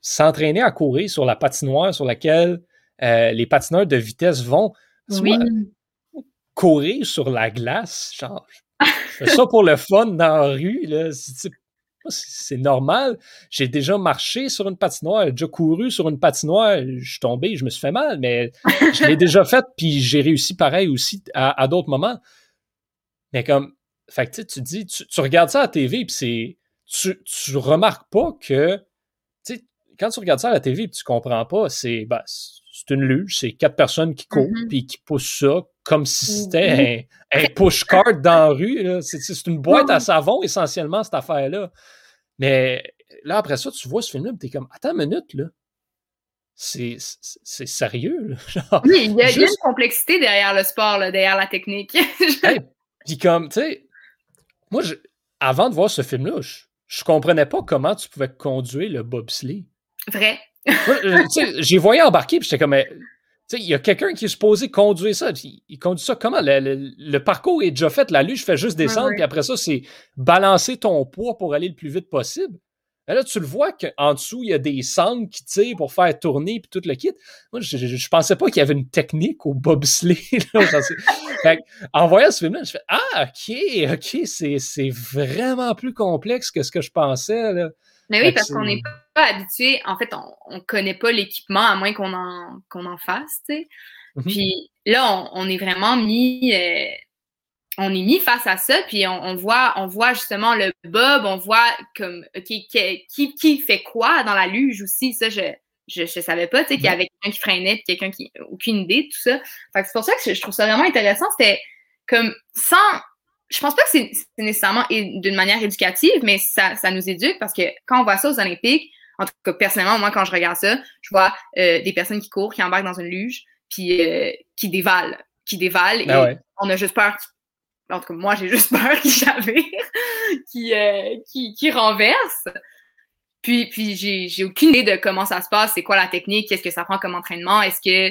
s'entraîner à courir sur la patinoire sur laquelle les patineurs de vitesse vont. Soit courir sur la glace, genre, ça pour le fun dans la rue, là, c'est normal. J'ai déjà marché sur une patinoire, j'ai déjà couru sur une patinoire, je suis tombé, je me suis fait mal, mais je l'ai déjà fait, puis j'ai réussi pareil aussi à, d'autres moments. Mais comme, fait que tu dis, tu, regardes ça à la TV, puis c'est. Tu, tu remarques pas que. Tu sais, quand tu regardes ça à la TV, puis tu comprends pas, c'est. Ben, c'est une luge, c'est quatre personnes qui courent, mm-hmm. puis qui poussent ça comme si c'était un, push-cart dans la rue. C'est une boîte à savon, essentiellement, cette affaire-là. Mais là, après ça, tu vois ce film-là, tu es comme, attends une minute, là. C'est sérieux, là. oui, il y, a, une complexité derrière le sport, derrière la technique. puis comme, tu sais, moi, avant de voir ce film-là, je, je comprenais pas comment tu pouvais conduire le bobsleigh. Vrai. J'ai voyé embarquer, puis j'étais comme, il y a quelqu'un qui est supposé conduire ça. Il, conduit ça comment? Le, parcours est déjà fait. La luge fait juste descendre, puis après ça, c'est balancer ton poids pour aller le plus vite possible. là, tu le vois qu'en dessous, il y a des sangles qui tirent pour faire tourner puis tout le kit. Moi, je, je, pensais pas qu'il y avait une technique au bobsleigh. en voyant ce film-là, je fais Ah, ok, ok, c'est vraiment plus complexe que ce que je pensais. Là. Mais oui, parce qu'on n'est pas habitué. En fait, on ne connaît pas l'équipement à moins qu'on en, qu'on en fasse, tu sais. Mhm. Puis là, on, est vraiment mis. Euh, on est mis face à ça, puis on, voit, on voit justement le bob, on voit comme qui, qui, fait quoi dans la luge aussi. Ça, je je, je savais pas, tu sais, qu'il y mhm. avait quelqu'un qui freinait, puis quelqu'un qui aucune idée de tout ça. Fait c'est pour ça que je trouve ça vraiment intéressant. C'était comme sans je pense pas que c'est nécessairement d'une manière éducative, mais ça, ça nous éduque parce que quand on voit ça aux Olympiques, en tout cas, personnellement, moi, quand je regarde ça, je vois euh, des personnes qui courent, qui embarquent dans une luge, puis euh, qui dévalent, qui dévalent, ah et on a juste peur, en tout cas, moi, j'ai juste peur qu'ils chavirent, qui, euh, qui, qui renversent. Puis, puis j'ai aucune idée de comment ça se passe, c'est quoi la technique, qu'est-ce que ça prend comme entraînement, est-ce que,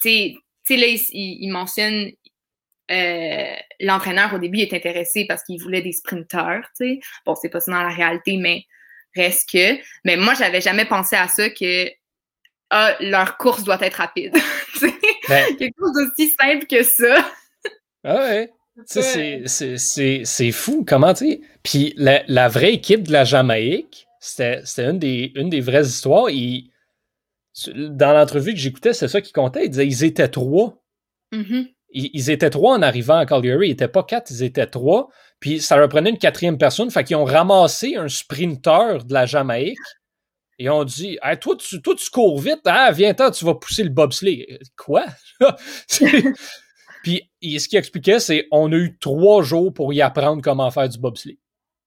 tu sais, là, il, il mentionne euh, l'entraîneur au début est intéressé parce qu'il voulait des sprinteurs, tu sais. Bon, c'est pas ça dans la réalité, mais reste que. Mais moi, j'avais jamais pensé à ça que ah, leur course doit être rapide. ben, Quelque chose d'aussi simple que ça. ah ouais. C'est fou, comment tu sais. Puis la, la, vraie équipe de la Jamaïque, c'était une des, une des vraies histoires. dans l'entrevue que j'écoutais, c'est ça qui comptait. Ils disaient ils étaient trois. Mm-hmm ils, étaient trois en arrivant à Calgary. Ils n'étaient pas quatre, ils étaient trois. Puis ça reprenait une quatrième personne. Fait qu'ils ont ramassé un sprinter de la Jamaïque. Et ont dit toi, tu, toi, tu cours vite, ah, viens-t'en, tu vas pousser le bobsleigh. Quoi? Puis ce qu'il expliquait, c'est on a eu trois jours pour y apprendre comment faire du bobsleigh.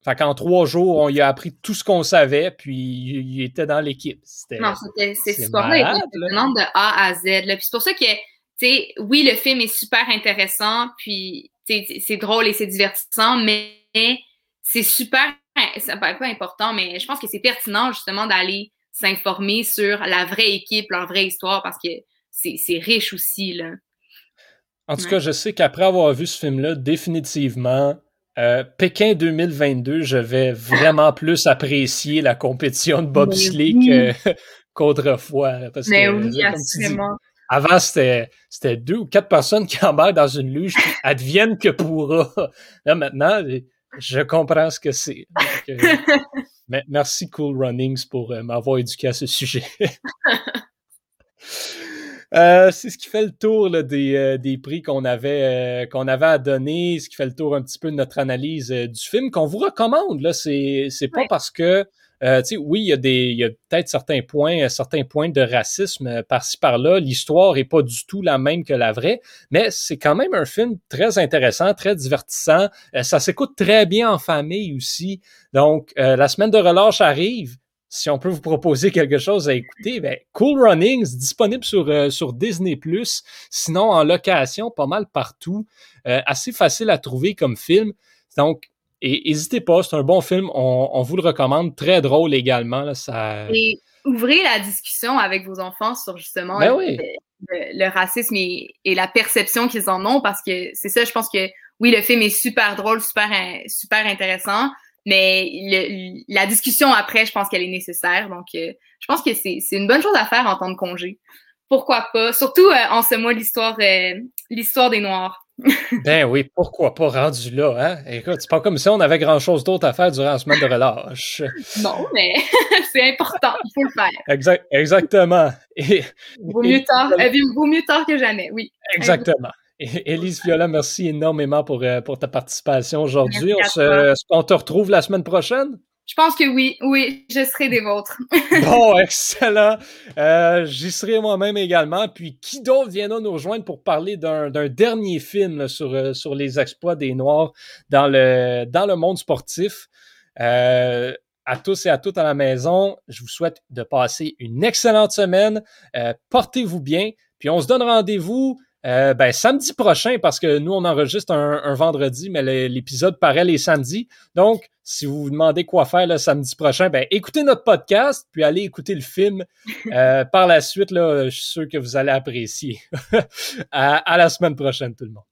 Fait qu'en trois jours, on y a appris tout ce qu'on savait, puis il, était dans l'équipe. Non, c'était, cette histoire-là de A à Z. Puis c'est pour ça que oui, le film est super intéressant, puis c'est drôle et c'est divertissant, mais c'est super, c'est pas important, mais je pense que c'est pertinent justement d'aller s'informer sur la vraie équipe, leur vraie histoire, parce que c'est riche aussi. Là. En tout cas, je sais qu'après avoir vu ce film-là, définitivement, euh, Pékin 2022, je vais vraiment plus apprécier la compétition de bobsleigh qu'autrefois. mais oui, absolument. Avant, c'était deux ou quatre personnes qui embarquent dans une luge qui adviennent que pourra. Là, maintenant, je comprends ce que c'est. merci Cool Runnings pour m'avoir éduqué à ce sujet. Euh, c'est ce qui fait le tour des, euh, des, prix qu'on avait, euh, qu'on avait à donner, ce qui fait le tour un petit peu de notre analyse du film qu'on vous recommande. Là, c'est, c'est pas parce que oui, il y a peut-être certains points, certains points de racisme par-ci par-là. L'histoire est pas du tout la même que la vraie, mais c'est quand même un film très intéressant, très divertissant. ça s'écoute très bien en famille aussi. Donc, la semaine de relâche arrive si on peut vous proposer quelque chose à écouter, ben, Cool Runnings, disponible sur, euh, sur Disney+, sinon en location, pas mal partout, euh, assez facile à trouver comme film. Donc, n'hésitez pas, c'est un bon film, on, vous le recommande, très drôle également. ça... Et ouvrez la discussion avec vos enfants sur justement ben le, racisme et, la perception qu'ils en ont, parce que c'est ça, je pense que oui, le film est super drôle, super, super intéressant, mais la discussion après, je pense qu'elle est nécessaire. Donc, euh, je pense que c'est une bonne chose à faire en temps de congé. Pourquoi pas? Surtout euh, en ce mois, l'histoire euh, l'histoire des Noirs. Ben oui, pourquoi pas rendu là, hein? Écoute, c'est pas comme si on avait grand-chose d'autre à faire durant la semaine de relâche. non, mais c'est important, il faut le faire. Exact, exactement. vaut, mieux tard, vaut mieux tard que jamais, oui. Exactement. Élise Viola, merci énormément pour, euh, pour ta participation aujourd'hui. Est-ce qu'on te retrouve la semaine prochaine? Je pense que oui, oui, je serai des vôtres. bon, excellent. Euh, j'y serai moi-même également. Puis qui d'autre viendra nous rejoindre pour parler d'un dernier film sur, euh, sur les exploits des Noirs dans le, dans le monde sportif? à tous et à toutes à la maison, je vous souhaite de passer une excellente semaine. Portez-vous bien. Puis on se donne rendez-vous euh, ben, samedi prochain, parce que nous, on enregistre un, vendredi, mais l'épisode paraît les samedis. Donc, si vous vous demandez quoi faire le samedi prochain, ben, écoutez notre podcast, puis allez écouter le film. Euh, par la suite, là, je suis sûr que vous allez apprécier. à la semaine prochaine, tout le monde.